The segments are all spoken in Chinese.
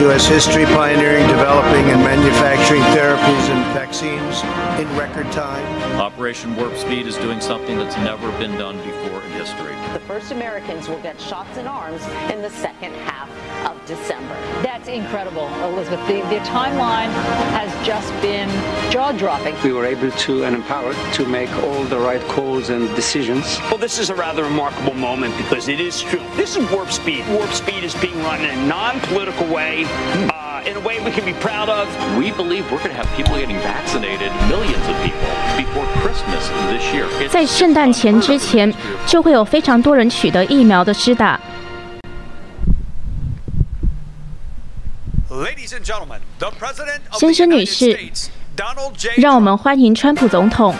U.S. history, pioneering, developing, and manufacturing therapies and vaccines in record time. Operation Warp Speed is doing something that's never been done before history. The first Americans will get shots in arms in the second half of December. That's incredible, Elizabeth. The, the timeline has just been jaw dropping. We were able to and empowered to make all the right calls and decisions. Well, this is a rather remarkable moment because it is true. This is Warp Speed. Warp Speed is being run in a non political way. Uh, Uh, in a way we can be proud of. We believe we're going to have people getting vaccinated, millions of people, before Christmas this year. 在圣诞前之前，就会有非常多人取得疫苗的施打。Ladies and gentlemen, the President of 先 the 生、女 United 士 States, Donald J. 让我们欢迎川普总统。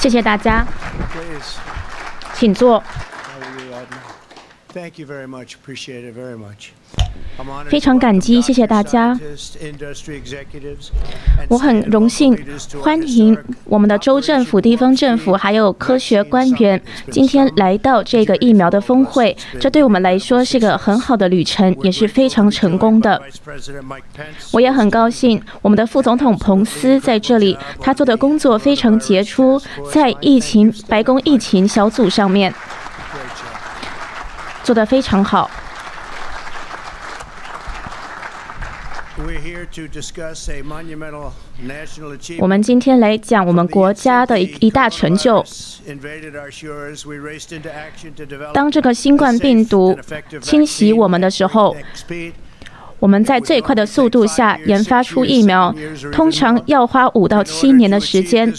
谢谢大家，请坐。Thank you very much. Appreciate it very much. 非常感激谢谢大家。我很荣幸欢迎我们的州政府地方政府还有科学官员今天来到这个疫苗的峰会这对我们来说是个很好的旅程也是非常成功的。我也很高兴我们的副总统彭斯在这里他做的工作非常杰出在疫情白宫疫情小组上面做的非常好。我们今天来讲我们国家的一一大成就。Invaded our shores, we raced into action to develop 当这个新冠病毒侵袭我们的时候，我们在最快的速度下研发出疫苗，通常要花五到七年的时间。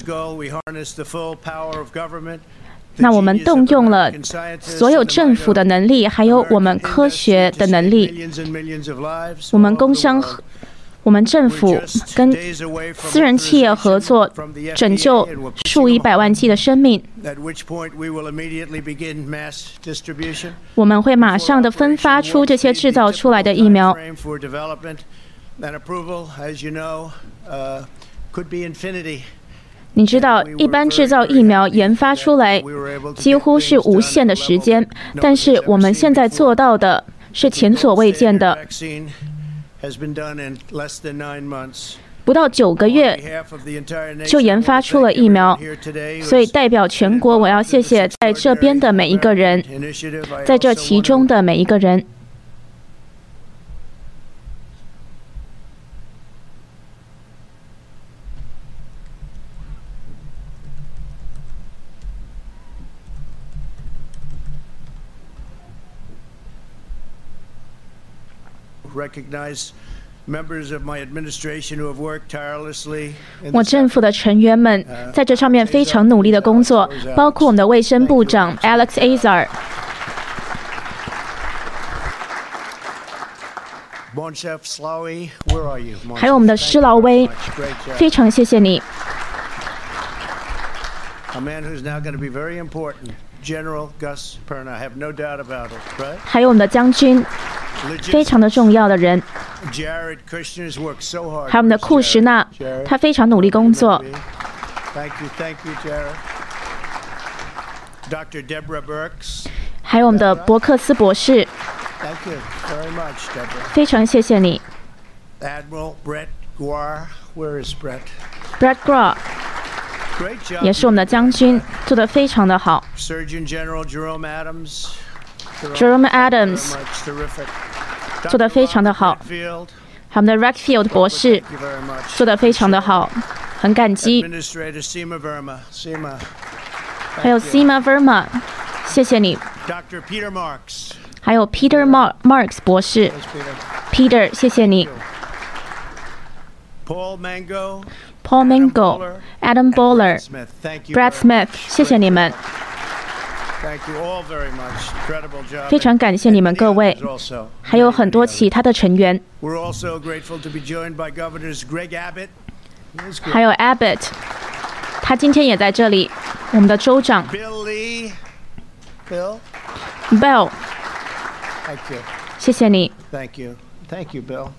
那我们动用了所有政府的能力，还有我们科学的能力。我们工商，我们政府跟私人企业合作拯救数以百万计的生命。我们会马上的分发出这些制造出来的疫苗。你知道一般制造疫苗研发出来几乎是无限的时间但是我们现在做到的是前所未见的 has been done in less than nine months. 不到九个月就研发出了疫苗所以代表全国我要谢谢在这边的每一个人在这其中的每一个人。In 我 this 政府的成员们在这上面非常努力的工作，包括我们的卫生部长 Alex? Bon 还有我们的施劳威.非常谢谢你。Have? 还有我们的将军，非常的重要的人.还有我们的库什纳 Jared，他非常努力工作。还有我们的伯克斯博士.非常谢谢你。Admiral Brett Guar. Where is Brett? Brad Great job. 也是我们的将军，做得非常的好。Surgeon General Jerome Adams. Jerome Very Adams much terrific. 做得非常的好，Field. 还有我们的 Rackfield 博士 Thank you very much. 做得非常的好，很感激。Administrator Seema Verma. Seema. 还有 Sima Verma，谢谢你。Dr. Peter Marks. 还有 Peter Mar Marks 博士 Yes, Peter.，Peter，谢谢你。Paul Mango. Paul Mango、Adam Bowler、Smith. Thank you. Brad very Smith，much. 谢谢你们，非常感谢你们各位还有很多其他的成员.还有 Abbott，他今天也在这里。我们的州长 Bill Lee. Bill. Bell，Thank you. 谢谢你，Thank you. Thank you, Bill.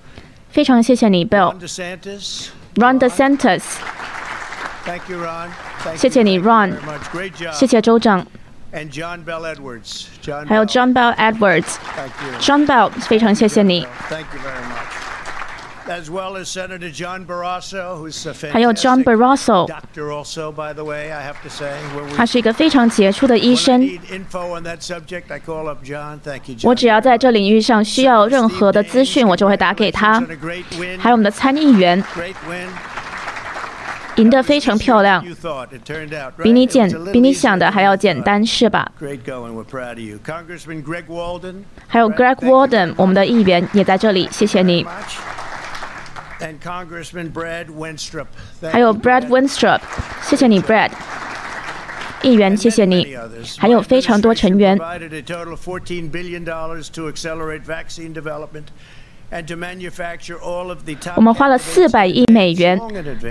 非常谢谢你，Bill。Ron DeSantis. Ron DeSantis，Thank you, Ron. 谢谢你 job. 谢谢州长，And John Bell Edwards. John 还有. John Bell Edwards。Thank you. John Bell，非常谢谢你，Thank you very much. As well as Senator John Barrasso, who's a 还有 John fantastic Barrasso，doctor also, by the way, I have to say. When we 他是一个非常杰出的医生。need info on that subject, I call up John. Thank you, John. 我只要在这领域上需要任何的资讯，我就会打给他.还有我们的参议员.赢得非常漂亮，比你简比你想的还要简单，是吧？还有 Greg Walden，我们的议员也在这里，谢谢你。还有 Brad Winstrup，谢谢你，Brad。议员，谢谢你，还有非常多成员。我们花了四百亿美元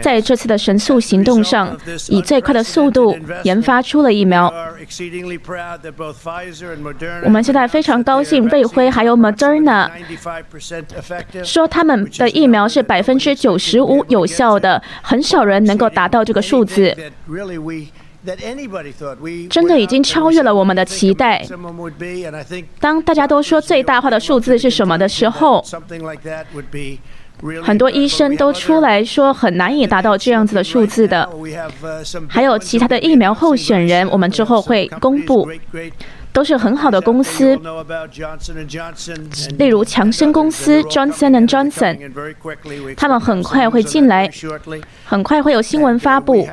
在这次的神速行动上以最快的速度研发出了疫苗我们现在非常高兴魏辉还有 moderna 说他们的疫苗是百分之九十五有效的很少人能够达到这个数字。真的已经超越了我们的期待。当大家都说最大化的数字是什么的时候很多医生都出来说很难以达到这样子的数字的。还有其他的疫苗候选人我们之后会公布都是很好的公司。例如强生公司 johnson and johnson 他们很快会进来很快会有新闻发布。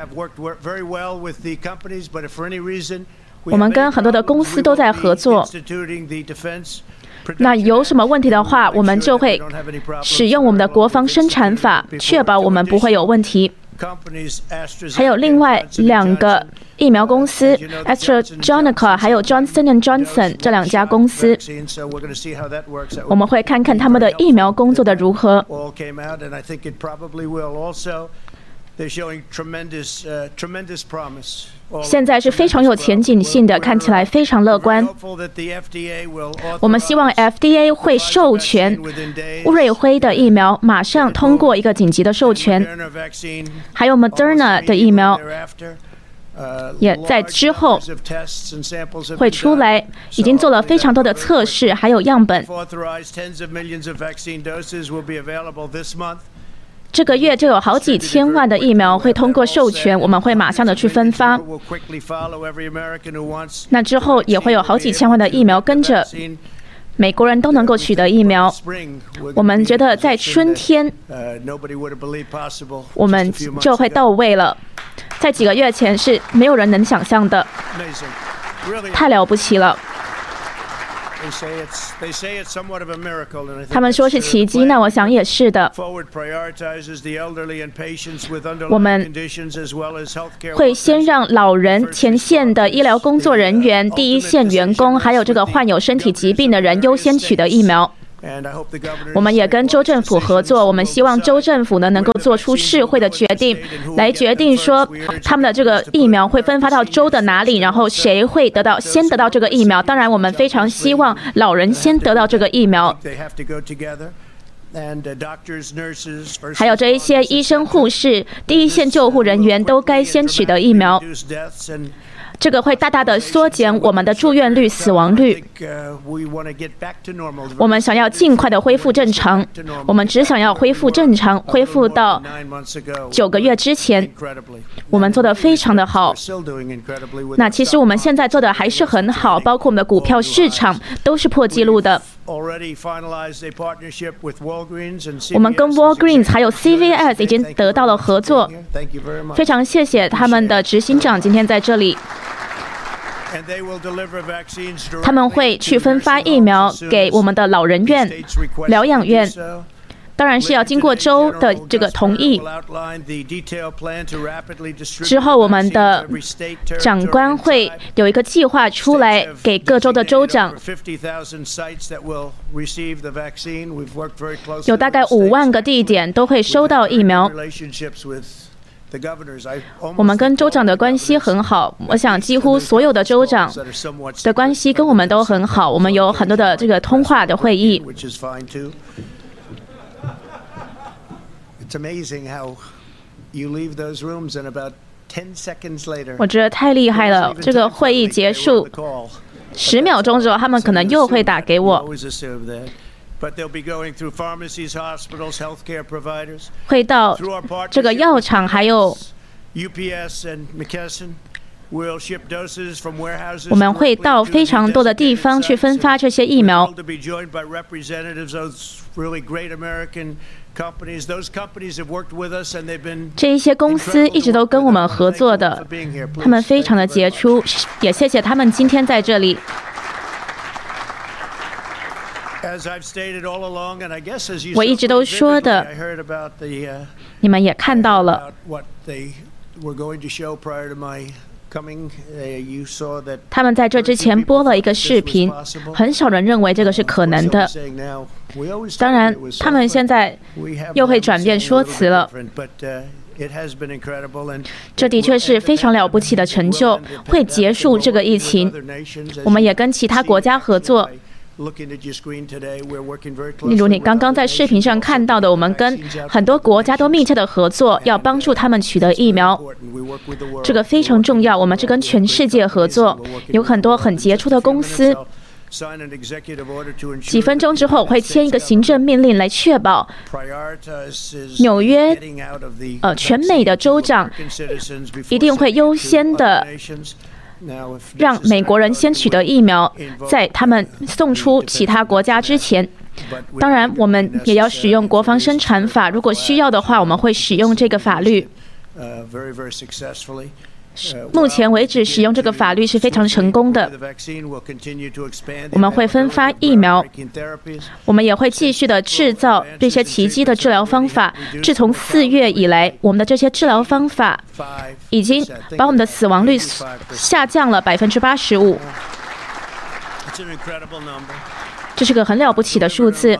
我们跟很多的公司都在合作。那有什么问题的话，我们就会使用我们的国防生产法，确保我们不会有问题。还有另外两个疫苗公司，AstraZeneca 还有 Johnson and Johnson 这两家公司，我们会看看他们的疫苗工作的如何。现在是非常有前景性的，看起来非常乐观。我们希望 FDA 会授权乌瑞辉的疫苗马上通过一个紧急的授权，还有 Moderna 的疫苗。也在之后会出来，已经做了非常多的测试，还有样本。这个月就有好几千万的疫苗会通过授权我们会马上的去分发。那之后也会有好几千万的疫苗跟着美国人都能够取得疫苗。我们觉得在春天我们就会到位了。在几个月前是没有人能想象的。太了不起了。他们说是奇迹那我想也是的。我们会先让老人前线的医疗工作人员第一线员工还有这个患有身体疾病的人优先取得疫苗。我们也跟州政府合作，我们希望州政府呢能够做出智慧的决定，来决定说他们的这个疫苗会分发到州的哪里，然后谁会得到先得到这个疫苗。当然，我们非常希望老人先得到这个疫苗 uh, 还有这一些医生、护士、第一线救护人员都该先取得疫苗。这个会大大的缩减我们的住院率死亡率。我们想要尽快的恢复正常我们只想要恢复正常恢复到九个月之前。我们做的非常的好。那其实我们现在做的还是很好包括我们的股票市场都是破纪录的。Already finalized a partnership with Walgreens and 我们跟 Walgreens 还有 CVS 已经得到了合作，Thank you very much. 非常谢谢他们的执行长今天在这里他们会去分发疫苗给我们的老人院、疗养院.当然是要经过州的这个同意。之后我们的长官会有一个计划出来给各州的州长。有大概五万个地点都会收到疫苗。我们跟州长的关系很好我想几乎所有的州长的关系跟我们都很好我们有很多的这个通话的会议。我觉得太厉害了！这个会议结束十秒钟之后，他们可能又会打给我。会到这个药厂，还有我们会到非常多的地方去分发这些疫苗。这一些公司一直都跟我们合作的，他们非常的杰出，也谢谢他们今天在这里。我一直都说的，你们也看到了。他们在这之前播了一个视频，很少人认为这个是可能的。当然，他们现在又会转变说辞了。这的确是非常了不起的成就，会结束这个疫情。我们也跟其他国家合作。例如，你刚刚在视频上看到的，我们跟很多国家都密切的合作，要帮助他们取得疫苗。这个非常重要。我们是跟全世界合作，有很多很杰出的公司。几分钟之后会签一个行政命令来确保纽约呃全美的州长一定会优先的。让美国人先取得疫苗，在他们送出其他国家之前。当然，我们也要使用国防生产法，如果需要的话，我们会使用这个法律。目前为止，使用这个法律是非常成功的。我们会分发疫苗，我们也会继续的制造这些奇迹的治疗方法。自从四月以来，我们的这些治疗方法已经把我们的死亡率下降了百分之八十五。这是个很了不起的数字。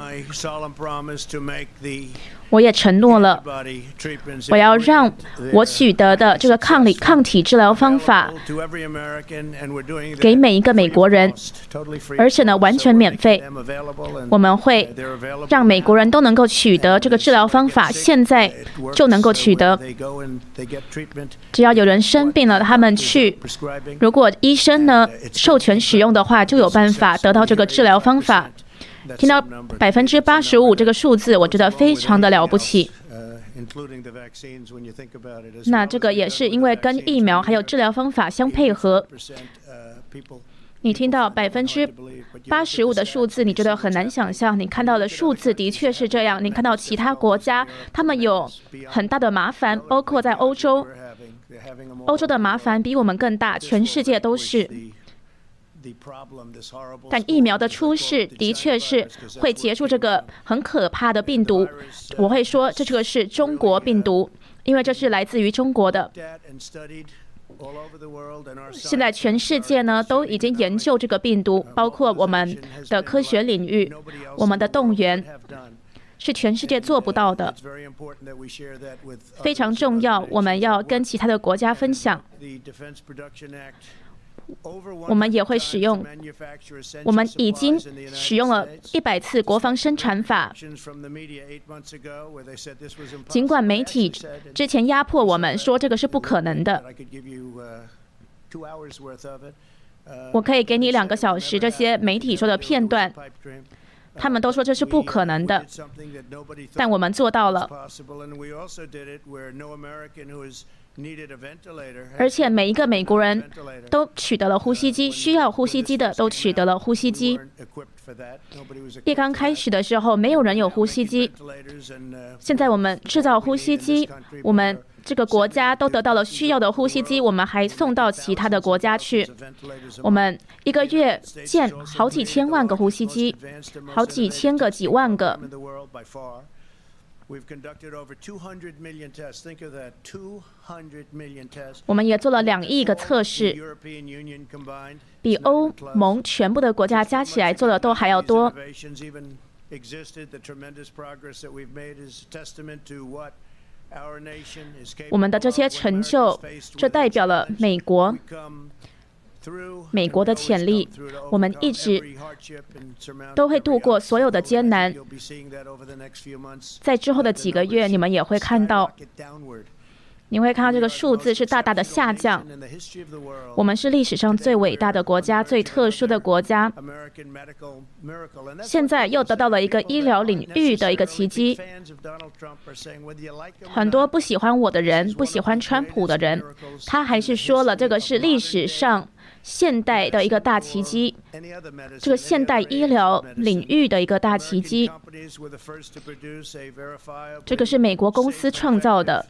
我也承诺了，我要让我取得的这个抗理抗体治疗方法给每一个美国人，而且呢完全免费。我们会让美国人都能够取得这个治疗方法，现在就能够取得。只要有人生病了，他们去，如果医生呢授权使用的话，就有办法得到这个治疗方法。听到百分之八十五这个数字，我觉得非常的了不起。那这个也是因为跟疫苗还有治疗方法相配合。你听到百分之八十五的数字，你觉得很难想象。你看到的数字的确是这样。你看到其他国家，他们有很大的麻烦，包括在欧洲，欧洲的麻烦比我们更大，全世界都是。但疫苗的出世的确是会结束这个很可怕的病毒。我会说，这个是中国病毒，因为这是来自于中国的。现在全世界呢都已经研究这个病毒，包括我们的科学领域，我们的动员是全世界做不到的，非常重要。我们要跟其他的国家分享。我们也会使用，我们已经使用了一百次国防生产法。尽管媒体之前压迫我们说这个是不可能的，我可以给你两个小时这些媒体说的片段，他们都说这是不可能的，但我们做到了。而且每一个美国人都取得了呼吸机，需要呼吸机的都取得了呼吸机。一刚开始的时候，没有人有呼吸机。现在我们制造呼吸机，我们这个国家都得到了需要的呼吸机，我们还送到其他的国家去。我们一个月建好几千万个呼吸机，好几千个、几万个。我们也做了两亿个测试，比欧盟全部的国家加起来做的都还要多。我们的这些成就，这代表了美国。美国的潜力，我们一直都会度过所有的艰难。在之后的几个月，你们也会看到，你会看到这个数字是大大的下降。我们是历史上最伟大的国家，最特殊的国家。现在又得到了一个医疗领域的一个奇迹。很多不喜欢我的人，不喜欢川普的人，他还是说了，这个是历史上。现代的一个大奇迹，这个现代医疗领域的一个大奇迹，这个是美国公司创造的，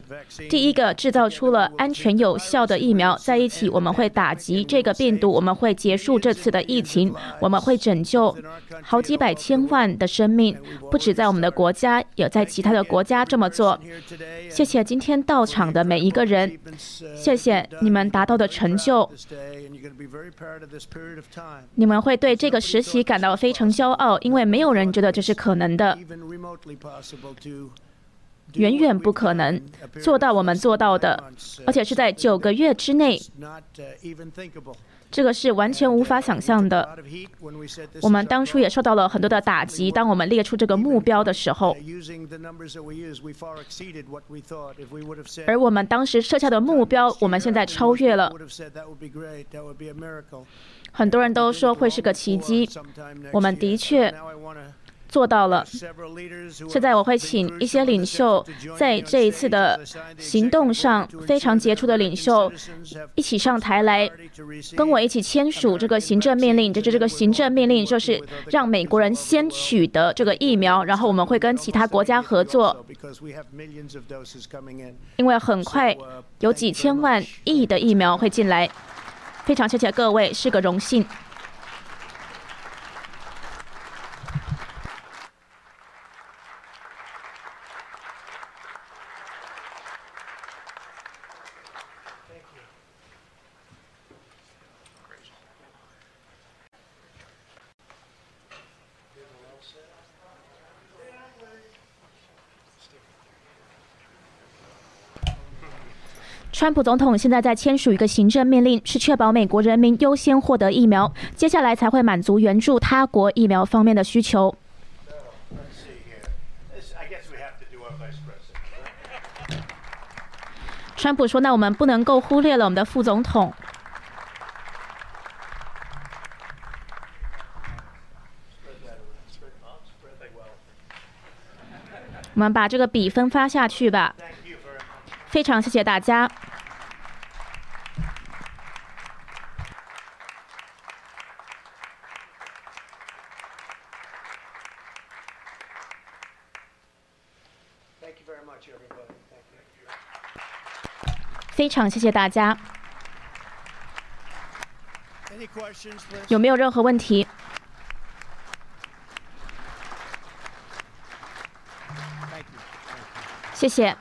第一个制造出了安全有效的疫苗。在一起，我们会打击这个病毒，我们会结束这次的疫情，我们会拯救好几百千万的生命，不止在我们的国家，也在其他的国家这么做。谢谢今天到场的每一个人，谢谢你们达到的成就。你我们会对这个实习感到非常骄傲，因为没有人觉得这是可能的，远远不可能做到我们做到的，而且是在九个月之内。这个是完全无法想象的。我们当初也受到了很多的打击。当我们列出这个目标的时候，而我们当时设下的目标，我们现在超越了。很多人都说会是个奇迹。我们的确。做到了。现在我会请一些领袖在这一次的行动上非常杰出的领袖一起上台来跟我一起签署这个行政命令。就是这个行政命令，就是让美国人先取得这个疫苗，然后我们会跟其他国家合作，因为很快有几千万亿的疫苗会进来。非常谢谢各位，是个荣幸。川普总统现在在签署一个行政命令，是确保美国人民优先获得疫苗，接下来才会满足援助他国疫苗方面的需求。川普说：“那我们不能够忽略了我们的副总统。”我们把这个笔分发下去吧。非常谢谢大家。非常谢谢大家。有没有任何问题？谢谢。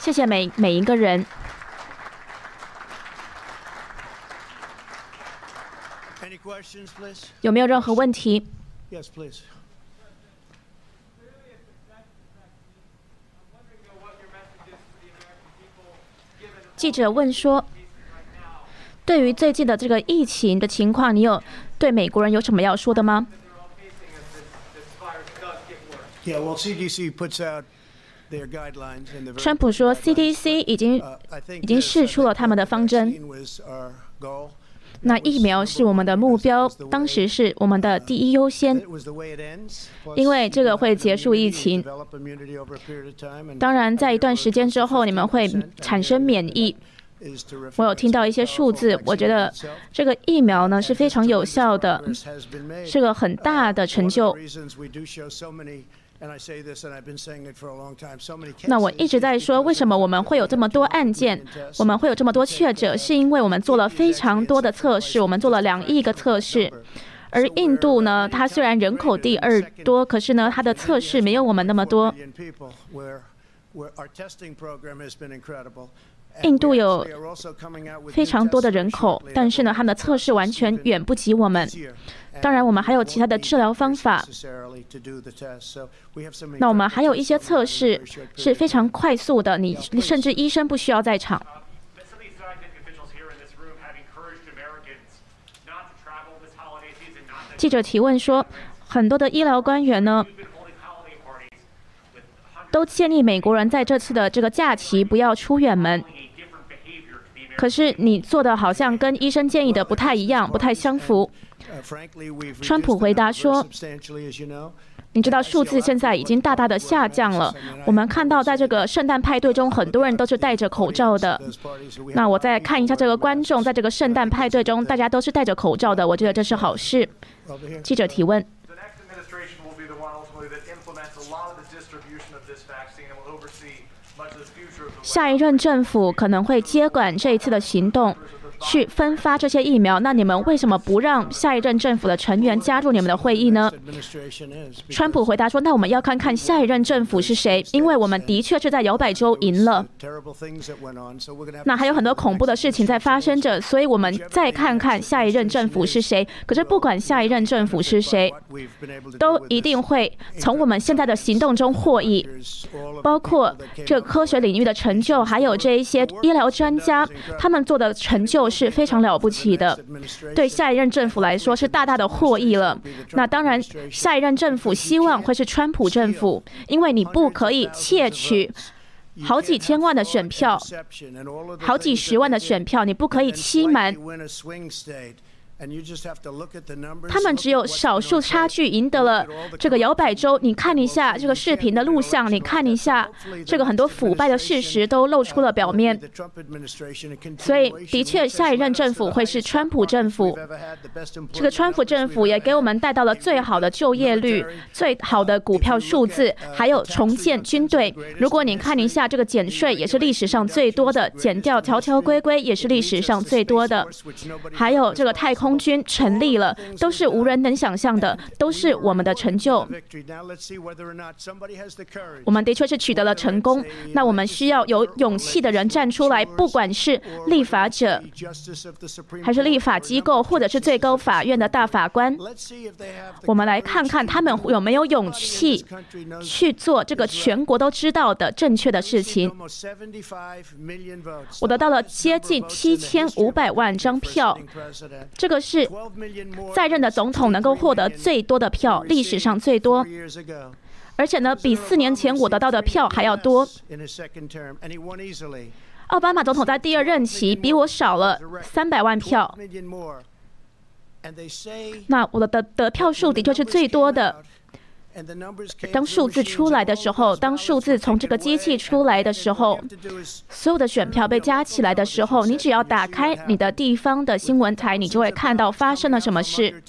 谢谢每每一个人。有没有任何问题？记者问说：“对于最近的这个疫情的情况，你有对美国人有什么要说的吗？”川普说：“CDC 已经已经试出了他们的方针。那疫苗是我们的目标，当时是我们的第一优先，因为这个会结束疫情。当然，在一段时间之后，你们会产生免疫。我有听到一些数字，我觉得这个疫苗呢是非常有效的，是个很大的成就。”那我一直在说，为什么我们会有这么多案件，我们会有这么多确诊，是因为我们做了非常多的测试，我们做了两亿个测试。而印度呢，它虽然人口第二多，可是呢，它的测试没有我们那么多。印度有非常多的人口，但是呢，他们的测试完全远不及我们。当然，我们还有其他的治疗方法。那我们还有一些测试是非常快速的，你甚至医生不需要在场。记者提问说，很多的医疗官员呢，都建议美国人在这次的这个假期不要出远门。可是你做的好像跟医生建议的不太一样，不太相符。川普回答说：“你知道数字现在已经大大的下降了。我们看到在这个圣诞派对中，很多人都是戴着口罩的。那我再看一下这个观众，在这个圣诞派对中，大家都是戴着口罩的。我觉得这是好事。”记者提问。下一任政府可能会接管这一次的行动。去分发这些疫苗，那你们为什么不让下一任政府的成员加入你们的会议呢？川普回答说：“那我们要看看下一任政府是谁，因为我们的确是在摇摆州赢了。那还有很多恐怖的事情在发生着，所以我们再看看下一任政府是谁。可是不管下一任政府是谁，都一定会从我们现在的行动中获益，包括这科学领域的成就，还有这一些医疗专家他们做的成就。”是非常了不起的，对下一任政府来说是大大的获益了。那当然，下一任政府希望会是川普政府，因为你不可以窃取好几千万的选票，好几十万的选票，你不可以欺瞒。他们只有少数差距赢得了这个摇摆州。你看一下这个视频的录像，你看一下这个很多腐败的事实都露出了表面。所以，的确，下一任政府会是川普政府。这个川普政府也给我们带到了最好的就业率、最好的股票数字，还有重建军队。如果你看一下这个减税，也是历史上最多的；减掉条条规规，也是历史上最多的。还有这个太空。空军成立了，都是无人能想象的，都是我们的成就。我们的确是取得了成功。那我们需要有勇气的人站出来，不管是立法者，还是立法机构，或者是最高法院的大法官。我们来看看他们有没有勇气去做这个全国都知道的正确的事情。我得到了接近七千五百万张票，这个。是在任的总统能够获得最多的票，历史上最多，而且呢，比四年前我得到的票还要多。奥巴马总统在第二任期比我少了三百万票，那我的得得票数的确是最多的。当数字出来的时候，当数字从这个机器出来的时候，所有的选票被加起来的时候，你只要打开你的地方的新闻台，你就会看到发生了什么事。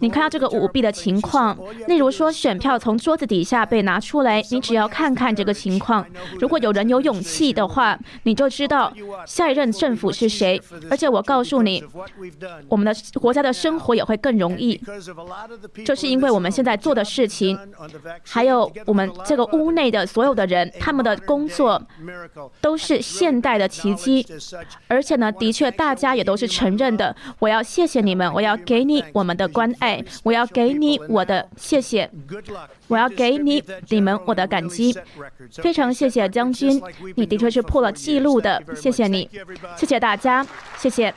你看到这个舞弊的情况，例如说选票从桌子底下被拿出来，你只要看看这个情况。如果有人有勇气的话，你就知道下一任政府是谁。而且我告诉你，我们的国家的生活也会更容易，就是因为我们现在做的事情，还有我们这个屋内的所有的人，他们的工作都是现代的奇迹。而且呢，的确大家也都是承认的。我要谢谢你们，我要给你我们的关。哎，我要给你我的谢谢，我要给你你们我的感激，非常谢谢将军，你的确是破了记录的，谢谢你，谢谢大家，谢谢。